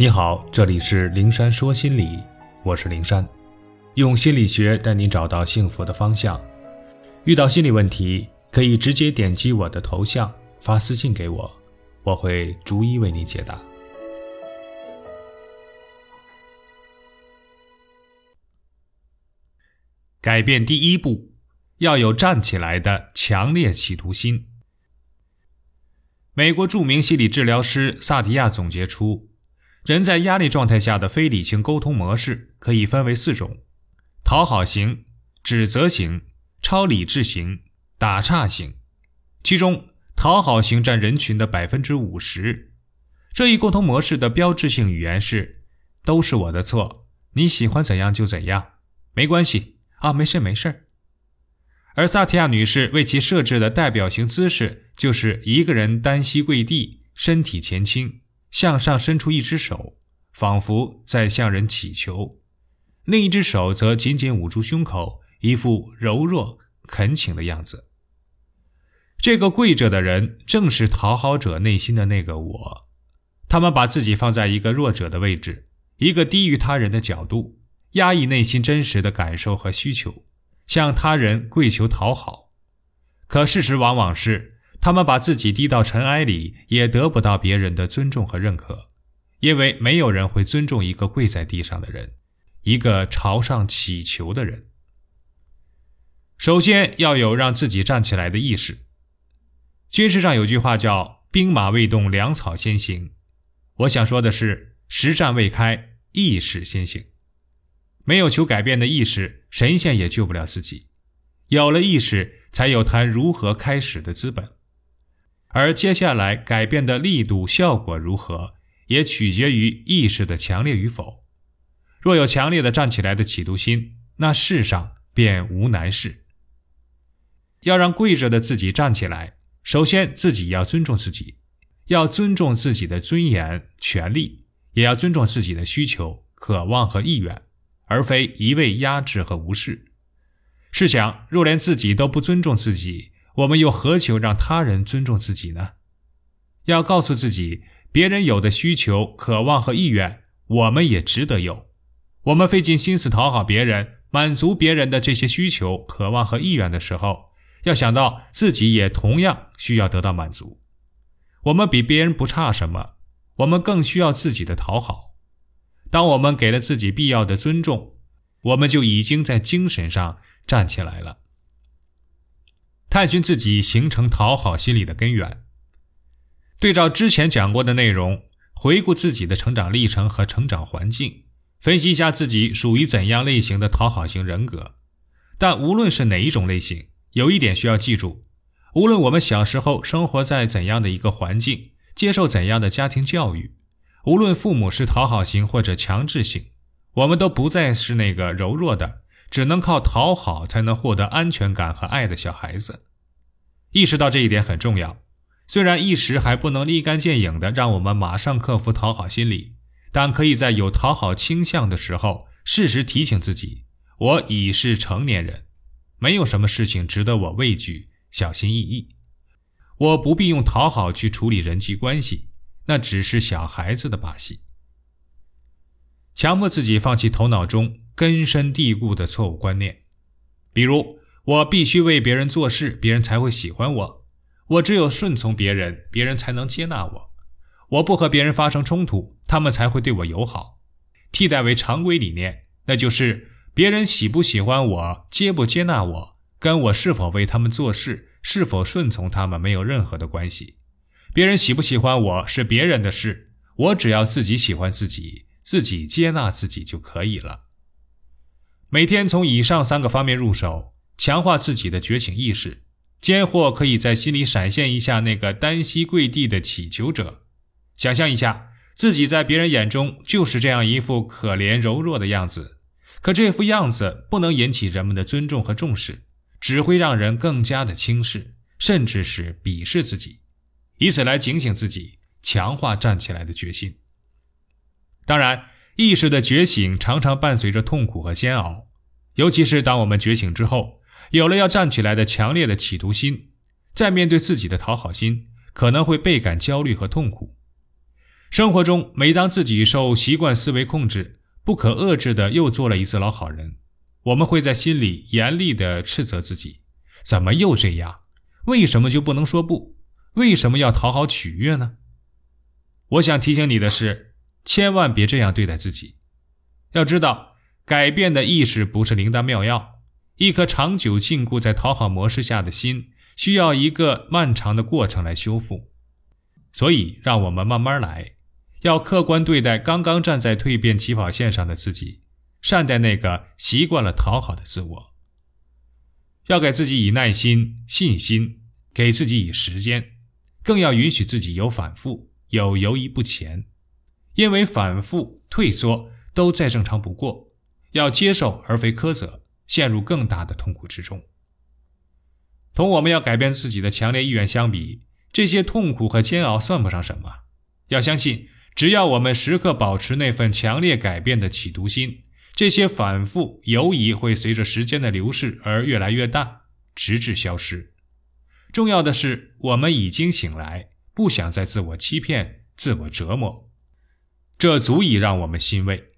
你好，这里是灵山说心理，我是灵山，用心理学带你找到幸福的方向。遇到心理问题，可以直接点击我的头像发私信给我，我会逐一为你解答。改变第一步，要有站起来的强烈企图心。美国著名心理治疗师萨提亚总结出。人在压力状态下的非理性沟通模式可以分为四种：讨好型、指责型、超理智型、打岔型。其中，讨好型占人群的百分之五十。这一沟通模式的标志性语言是：“都是我的错，你喜欢怎样就怎样，没关系啊，没事没事。”而萨提亚女士为其设置的代表型姿势就是一个人单膝跪地，身体前倾。向上伸出一只手，仿佛在向人乞求；另一只手则紧紧捂住胸口，一副柔弱恳请的样子。这个跪着的人正是讨好者内心的那个我。他们把自己放在一个弱者的位置，一个低于他人的角度，压抑内心真实的感受和需求，向他人跪求讨好。可事实往往是。他们把自己低到尘埃里，也得不到别人的尊重和认可，因为没有人会尊重一个跪在地上的人，一个朝上祈求的人。首先要有让自己站起来的意识。军事上有句话叫“兵马未动，粮草先行”，我想说的是，实战未开，意识先行。没有求改变的意识，神仙也救不了自己。有了意识，才有谈如何开始的资本。而接下来改变的力度、效果如何，也取决于意识的强烈与否。若有强烈的站起来的企图心，那世上便无难事。要让跪着的自己站起来，首先自己要尊重自己，要尊重自己的尊严、权利，也要尊重自己的需求、渴望和意愿，而非一味压制和无视。试想，若连自己都不尊重自己，我们又何求让他人尊重自己呢？要告诉自己，别人有的需求、渴望和意愿，我们也值得有。我们费尽心思讨好别人，满足别人的这些需求、渴望和意愿的时候，要想到自己也同样需要得到满足。我们比别人不差什么，我们更需要自己的讨好。当我们给了自己必要的尊重，我们就已经在精神上站起来了。探寻自己形成讨好心理的根源，对照之前讲过的内容，回顾自己的成长历程和成长环境，分析一下自己属于怎样类型的讨好型人格。但无论是哪一种类型，有一点需要记住：无论我们小时候生活在怎样的一个环境，接受怎样的家庭教育，无论父母是讨好型或者强制型，我们都不再是那个柔弱的。只能靠讨好才能获得安全感和爱的小孩子，意识到这一点很重要。虽然一时还不能立竿见影的让我们马上克服讨好心理，但可以在有讨好倾向的时候，适时提醒自己：我已是成年人，没有什么事情值得我畏惧、小心翼翼。我不必用讨好去处理人际关系，那只是小孩子的把戏。强迫自己放弃头脑中。根深蒂固的错误观念，比如我必须为别人做事，别人才会喜欢我；我只有顺从别人，别人才能接纳我；我不和别人发生冲突，他们才会对我友好。替代为常规理念，那就是别人喜不喜欢我，接不接纳我，跟我是否为他们做事，是否顺从他们没有任何的关系。别人喜不喜欢我是别人的事，我只要自己喜欢自己，自己接纳自己就可以了。每天从以上三个方面入手，强化自己的觉醒意识，间或可以在心里闪现一下那个单膝跪地的乞求者，想象一下自己在别人眼中就是这样一副可怜柔弱的样子。可这副样子不能引起人们的尊重和重视，只会让人更加的轻视，甚至是鄙视自己，以此来警醒自己，强化站起来的决心。当然。意识的觉醒常常伴随着痛苦和煎熬，尤其是当我们觉醒之后，有了要站起来的强烈的企图心，再面对自己的讨好心，可能会倍感焦虑和痛苦。生活中，每当自己受习惯思维控制，不可遏制的又做了一次老好人，我们会在心里严厉的斥责自己：怎么又这样？为什么就不能说不？为什么要讨好取悦呢？我想提醒你的是，千万别这样对待自己。要知道，改变的意识不是灵丹妙药，一颗长久禁锢在讨好模式下的心，需要一个漫长的过程来修复。所以，让我们慢慢来。要客观对待刚刚站在蜕变起跑线上的自己，善待那个习惯了讨好的自我。要给自己以耐心、信心，给自己以时间，更要允许自己有反复、有犹疑不前，因为反复、退缩都再正常不过。要接受而非苛责，陷入更大的痛苦之中。同我们要改变自己的强烈意愿相比，这些痛苦和煎熬算不上什么。要相信。只要我们时刻保持那份强烈改变的企图心，这些反复犹疑会随着时间的流逝而越来越大，直至消失。重要的是，我们已经醒来，不想再自我欺骗、自我折磨，这足以让我们欣慰。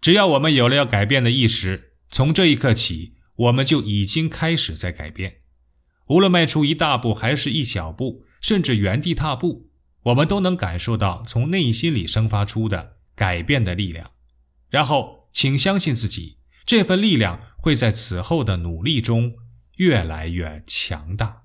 只要我们有了要改变的意识，从这一刻起，我们就已经开始在改变。无论迈出一大步，还是一小步，甚至原地踏步。我们都能感受到从内心里生发出的改变的力量，然后请相信自己，这份力量会在此后的努力中越来越强大。